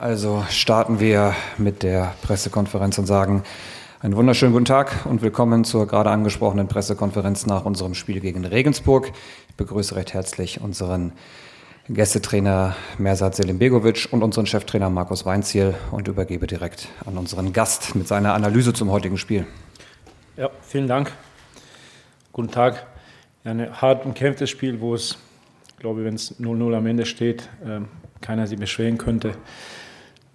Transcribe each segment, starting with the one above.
Also starten wir mit der Pressekonferenz und sagen einen wunderschönen guten Tag und willkommen zur gerade angesprochenen Pressekonferenz nach unserem Spiel gegen Regensburg. Ich begrüße recht herzlich unseren Gästetrainer Mersat Selimbegovic und unseren Cheftrainer Markus Weinziel und übergebe direkt an unseren Gast mit seiner Analyse zum heutigen Spiel. Ja, vielen Dank. Guten Tag. Ein hart umkämpftes Spiel, wo es, glaube ich, wenn es 0-0 am Ende steht, äh, keiner sich beschweren könnte.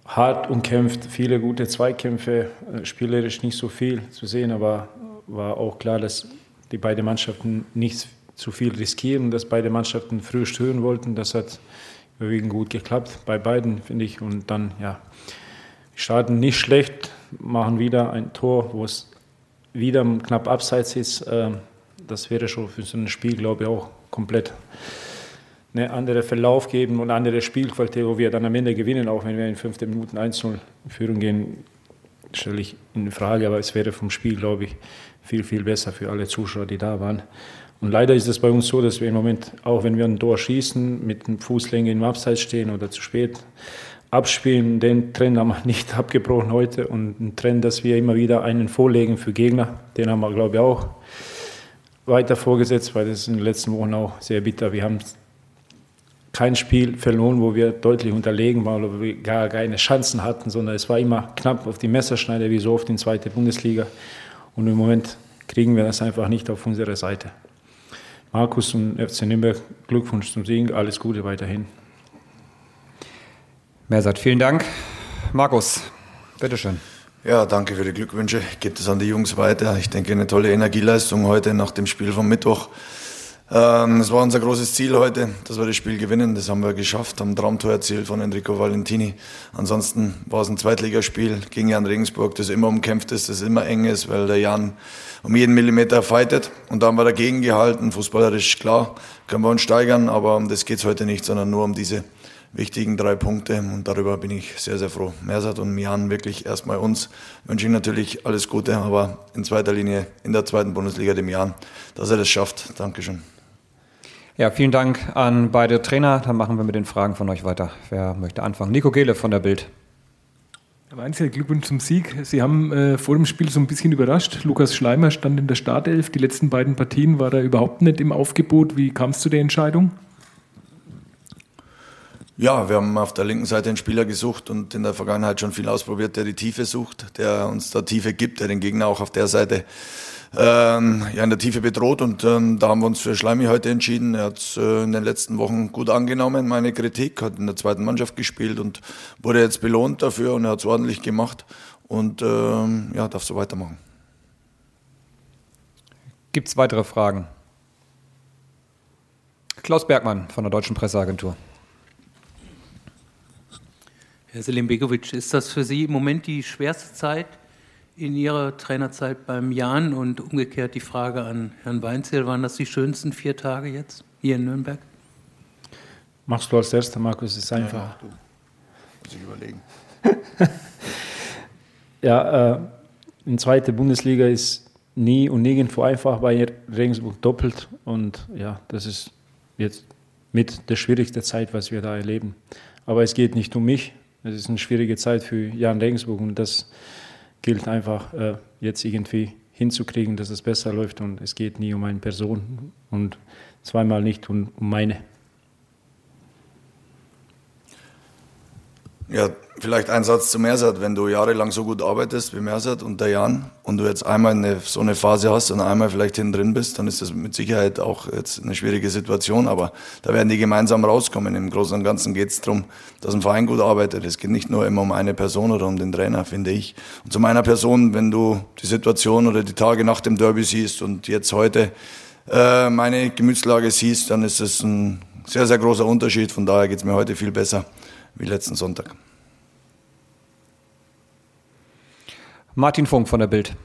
Hart umkämpft, viele gute Zweikämpfe, äh, spielerisch nicht so viel zu sehen, aber war auch klar, dass die beiden Mannschaften nichts zu viel riskieren, dass beide Mannschaften früh stören wollten. Das hat überwiegend gut geklappt bei beiden, finde ich. Und dann, ja, starten nicht schlecht, machen wieder ein Tor, wo es wieder knapp abseits ist. Ähm, das wäre schon für so ein Spiel, glaube ich, auch komplett eine andere Verlauf geben und andere Spielqualität, wo wir dann am Ende gewinnen, auch wenn wir in 15 Minuten 1-0 in Führung gehen, stelle ich in Frage. Aber es wäre vom Spiel, glaube ich, viel, viel besser für alle Zuschauer, die da waren. Und leider ist es bei uns so, dass wir im Moment, auch wenn wir ein Tor schießen, mit einem Fußlänge im Abseits stehen oder zu spät abspielen. Den Trend haben wir nicht abgebrochen heute und ein Trend, dass wir immer wieder einen vorlegen für Gegner, den haben wir, glaube ich, auch weiter vorgesetzt, weil das in den letzten Wochen auch sehr bitter. Wir haben kein Spiel verloren, wo wir deutlich unterlegen waren oder wo wir gar keine Chancen hatten, sondern es war immer knapp auf die Messerschneide, wie so oft in zweite Bundesliga. Und im Moment kriegen wir das einfach nicht auf unsere Seite. Markus und FC Nürnberg, Glückwunsch zum Sieg, alles Gute weiterhin. Mersat, vielen Dank. Markus, bitteschön. Ja, danke für die Glückwünsche. Ich gebe das an die Jungs weiter. Ich denke, eine tolle Energieleistung heute nach dem Spiel vom Mittwoch. Ähm, es war unser großes Ziel heute, dass wir das Spiel gewinnen. Das haben wir geschafft, haben Traumtor erzielt von Enrico Valentini. Ansonsten war es ein Zweitligaspiel gegen Jan Regensburg, das immer umkämpft ist, das immer eng ist, weil der Jan um jeden Millimeter fightet. Und da haben wir dagegen gehalten. Fußballerisch klar, können wir uns steigern, aber um das geht es heute nicht, sondern nur um diese wichtigen drei Punkte. Und darüber bin ich sehr, sehr froh. Mersat und Mian wirklich erstmal uns. Wünsche Ihnen natürlich alles Gute, aber in zweiter Linie in der zweiten Bundesliga dem Jan, dass er das schafft. Dankeschön. Ja, vielen Dank an beide Trainer. Dann machen wir mit den Fragen von euch weiter. Wer möchte anfangen? Nico Gehle von der Bild. Herr Weinzel, Glückwunsch zum Sieg. Sie haben äh, vor dem Spiel so ein bisschen überrascht. Lukas Schleimer stand in der Startelf. Die letzten beiden Partien war er überhaupt nicht im Aufgebot. Wie kam es zu der Entscheidung? Ja, wir haben auf der linken Seite einen Spieler gesucht und in der Vergangenheit schon viel ausprobiert, der die Tiefe sucht, der uns da Tiefe gibt, der den Gegner auch auf der Seite ähm, ja, in der Tiefe bedroht. Und ähm, da haben wir uns für Schleimi heute entschieden. Er hat äh, in den letzten Wochen gut angenommen, meine Kritik, hat in der zweiten Mannschaft gespielt und wurde jetzt belohnt dafür und er hat es ordentlich gemacht und ähm, ja, darf so weitermachen. Gibt es weitere Fragen? Klaus Bergmann von der Deutschen Presseagentur. Herr Selim Begovic, ist das für Sie im Moment die schwerste Zeit in Ihrer Trainerzeit beim Jan und umgekehrt die Frage an Herrn Weinzel, waren das die schönsten vier Tage jetzt hier in Nürnberg? Machst du als erster, Markus, ist einfach. Ja, du. Muss ich überlegen. ja, äh, in zweiter Bundesliga ist nie und nirgendwo einfach, bei Regensburg doppelt und ja, das ist jetzt mit der schwierigste Zeit, was wir da erleben. Aber es geht nicht um mich, es ist eine schwierige Zeit für Jan Regensburg und das gilt einfach äh, jetzt irgendwie hinzukriegen, dass es besser läuft und es geht nie um eine Person und zweimal nicht um, um meine. Ja, vielleicht ein Satz zu Mersat. Wenn du jahrelang so gut arbeitest wie Mersat und der Jan und du jetzt einmal eine, so eine Phase hast und einmal vielleicht hinten drin bist, dann ist das mit Sicherheit auch jetzt eine schwierige Situation. Aber da werden die gemeinsam rauskommen. Im Großen und Ganzen geht es darum, dass ein Verein gut arbeitet. Es geht nicht nur immer um eine Person oder um den Trainer, finde ich. Und zu meiner Person, wenn du die Situation oder die Tage nach dem Derby siehst und jetzt heute äh, meine Gemütslage siehst, dann ist es ein sehr, sehr großer Unterschied. Von daher geht es mir heute viel besser wie letzten Sonntag. Martin Funk von der Bild.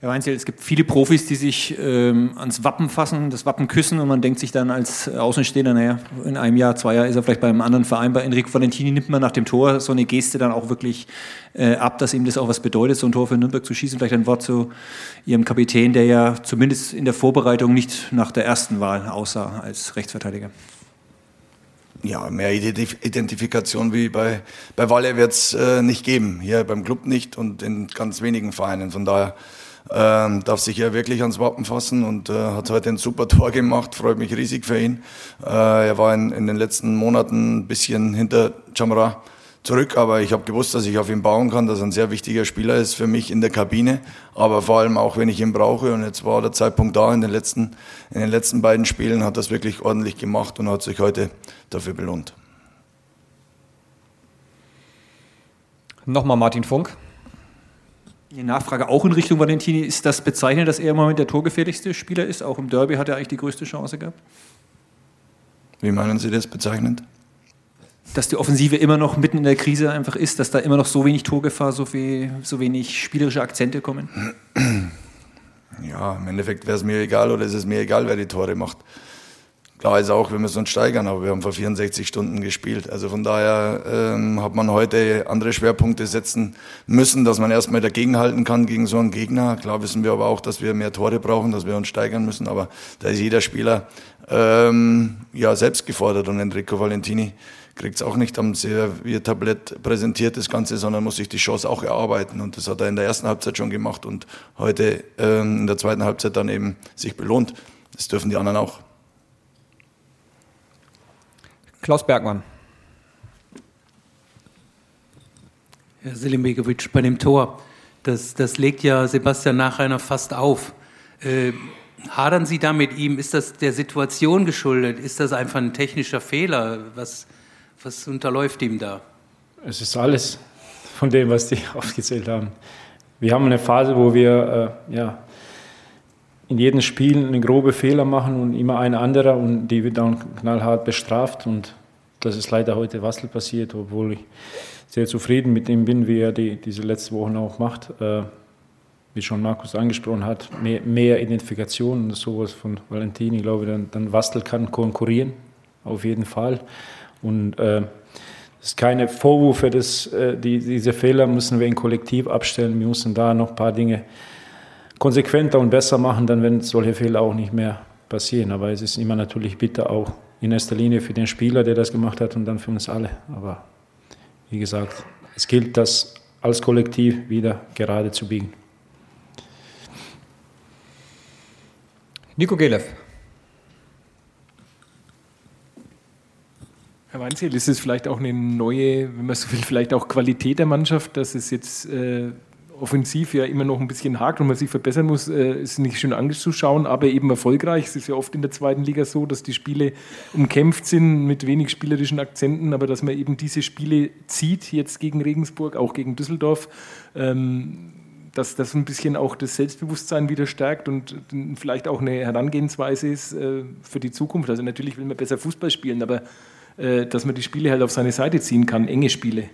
Herr Weinzel, es gibt viele Profis, die sich ähm, ans Wappen fassen, das Wappen küssen und man denkt sich dann als Außenstehender, naja, in einem Jahr, zwei Jahren ist er vielleicht bei einem anderen Verein. Bei Enrico Valentini nimmt man nach dem Tor so eine Geste dann auch wirklich äh, ab, dass ihm das auch was bedeutet, so ein Tor für Nürnberg zu schießen. Vielleicht ein Wort zu Ihrem Kapitän, der ja zumindest in der Vorbereitung nicht nach der ersten Wahl aussah als Rechtsverteidiger. Ja, mehr Identifikation wie bei, bei Walle wird es äh, nicht geben. Hier beim Club nicht und in ganz wenigen Vereinen. Von daher ähm, darf sich er wirklich ans Wappen fassen und äh, hat heute ein super Tor gemacht. Freut mich riesig für ihn. Äh, er war in, in den letzten Monaten ein bisschen hinter Chamra zurück, aber ich habe gewusst, dass ich auf ihn bauen kann, dass er ein sehr wichtiger Spieler ist für mich in der Kabine, aber vor allem auch, wenn ich ihn brauche. Und jetzt war der Zeitpunkt da in den letzten, in den letzten beiden Spielen, hat das wirklich ordentlich gemacht und hat sich heute dafür belohnt. Nochmal Martin Funk. Die Nachfrage auch in Richtung Valentini. Ist das bezeichnend, dass er im Moment der torgefährlichste Spieler ist? Auch im Derby hat er eigentlich die größte Chance gehabt? Wie meinen Sie das bezeichnend? Dass die Offensive immer noch mitten in der Krise einfach ist, dass da immer noch so wenig Torgefahr, so, viel, so wenig spielerische Akzente kommen? Ja, im Endeffekt wäre es mir egal oder ist es mir egal, wer die Tore macht. Klar ist auch, wir müssen uns steigern, aber wir haben vor 64 Stunden gespielt. Also von daher ähm, hat man heute andere Schwerpunkte setzen müssen, dass man erstmal dagegenhalten kann gegen so einen Gegner. Klar wissen wir aber auch, dass wir mehr Tore brauchen, dass wir uns steigern müssen, aber da ist jeder Spieler ähm, ja selbst gefordert und Enrico Valentini kriegt es auch nicht am Serviertablett präsentiert, das Ganze, sondern muss sich die Chance auch erarbeiten. Und das hat er in der ersten Halbzeit schon gemacht und heute ähm, in der zweiten Halbzeit dann eben sich belohnt. Das dürfen die anderen auch. Klaus Bergmann. Herr Selimbegovic, bei dem Tor, das, das legt ja Sebastian Nachreiner fast auf. Äh, hadern Sie da mit ihm? Ist das der Situation geschuldet? Ist das einfach ein technischer Fehler? Was, was unterläuft ihm da? Es ist alles von dem, was die aufgezählt haben. Wir haben eine Phase, wo wir äh, ja, in jedem Spiel einen groben Fehler machen und immer ein anderer und die wird dann knallhart bestraft und das ist leider heute Wassel passiert, obwohl ich sehr zufrieden mit ihm bin, wie er die, diese letzten Wochen auch macht. Äh, wie schon Markus angesprochen hat, mehr, mehr Identifikation und sowas von Valentini, ich glaube, dann, dann Wastel kann konkurrieren, auf jeden Fall. Und äh, ist keine Vorwürfe, dass, äh, die, diese Fehler müssen wir in Kollektiv abstellen. Wir müssen da noch ein paar Dinge konsequenter und besser machen, dann werden solche Fehler auch nicht mehr passieren. Aber es ist immer natürlich bitter auch in erster Linie für den Spieler, der das gemacht hat und dann für uns alle. Aber wie gesagt, es gilt, das als Kollektiv wieder gerade zu biegen. Nico Gelev. Herr Weinziel, ist es vielleicht auch eine neue, wenn man so will, vielleicht auch Qualität der Mannschaft, dass es jetzt äh, offensiv ja immer noch ein bisschen hakt und man sich verbessern muss, äh, ist nicht schön anzuschauen, aber eben erfolgreich. Es ist ja oft in der zweiten Liga so, dass die Spiele umkämpft sind mit wenig spielerischen Akzenten, aber dass man eben diese Spiele zieht, jetzt gegen Regensburg, auch gegen Düsseldorf. Ähm, dass das ein bisschen auch das Selbstbewusstsein wieder stärkt und vielleicht auch eine Herangehensweise ist äh, für die Zukunft. Also natürlich will man besser Fußball spielen, aber äh, dass man die Spiele halt auf seine Seite ziehen kann, enge Spiele.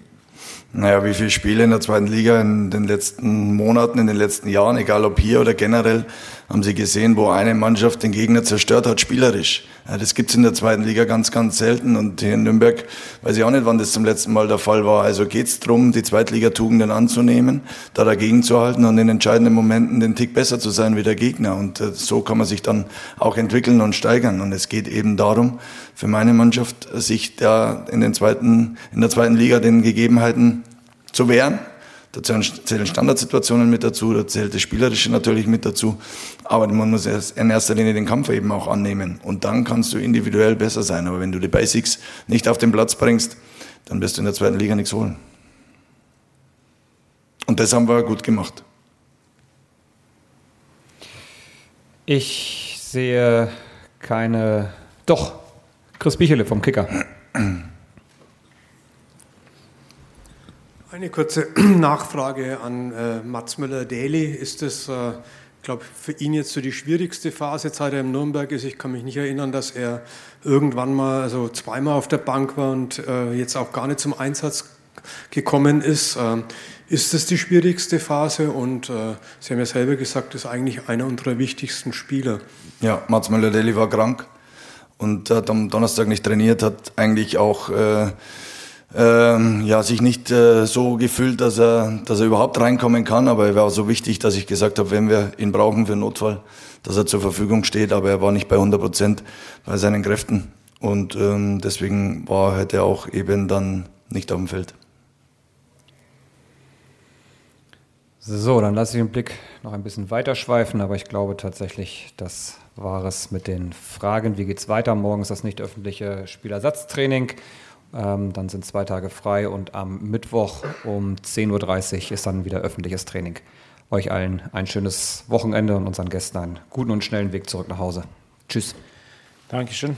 Naja, wie viele Spiele in der zweiten Liga in den letzten Monaten, in den letzten Jahren, egal ob hier oder generell, haben Sie gesehen, wo eine Mannschaft den Gegner zerstört hat, spielerisch. Ja, das gibt's in der zweiten Liga ganz, ganz selten. Und hier in Nürnberg weiß ich auch nicht, wann das zum letzten Mal der Fall war. Also geht's drum, die Zweitligatugenden anzunehmen, da dagegen zu halten und in entscheidenden Momenten den Tick besser zu sein wie der Gegner. Und äh, so kann man sich dann auch entwickeln und steigern. Und es geht eben darum, für meine Mannschaft, sich da in, den zweiten, in der zweiten Liga den Gegebenheiten zu wehren. Da zählen Standardsituationen mit dazu, da zählt das Spielerische natürlich mit dazu. Aber man muss in erster Linie den Kampf eben auch annehmen. Und dann kannst du individuell besser sein. Aber wenn du die Basics nicht auf den Platz bringst, dann wirst du in der zweiten Liga nichts holen. Und das haben wir gut gemacht. Ich sehe keine. Doch, Chris Bichele vom Kicker. Eine kurze Nachfrage an äh, Mats Müller-Daly. Ist das, äh, ich glaube, für ihn jetzt so die schwierigste Phase, seit er im Nürnberg ist? Ich kann mich nicht erinnern, dass er irgendwann mal, also zweimal auf der Bank war und äh, jetzt auch gar nicht zum Einsatz gekommen ist. Ähm, ist das die schwierigste Phase? Und äh, Sie haben ja selber gesagt, ist eigentlich einer unserer wichtigsten Spieler. Ja, Mats Müller-Daly war krank und hat am Donnerstag nicht trainiert, hat eigentlich auch äh, ähm, ja, sich nicht äh, so gefühlt, dass er, dass er überhaupt reinkommen kann. Aber er war so wichtig, dass ich gesagt habe, wenn wir ihn brauchen für Notfall, dass er zur Verfügung steht. Aber er war nicht bei 100 Prozent bei seinen Kräften. Und ähm, deswegen war heute auch eben dann nicht auf dem Feld. So, dann lasse ich den Blick noch ein bisschen weiter schweifen, aber ich glaube tatsächlich, das war es mit den Fragen. Wie geht es weiter? Morgen ist das nicht öffentliche Spielersatztraining. Ähm, dann sind zwei Tage frei und am Mittwoch um 10.30 Uhr ist dann wieder öffentliches Training. Euch allen ein schönes Wochenende und unseren Gästen einen guten und schnellen Weg zurück nach Hause. Tschüss. Dankeschön.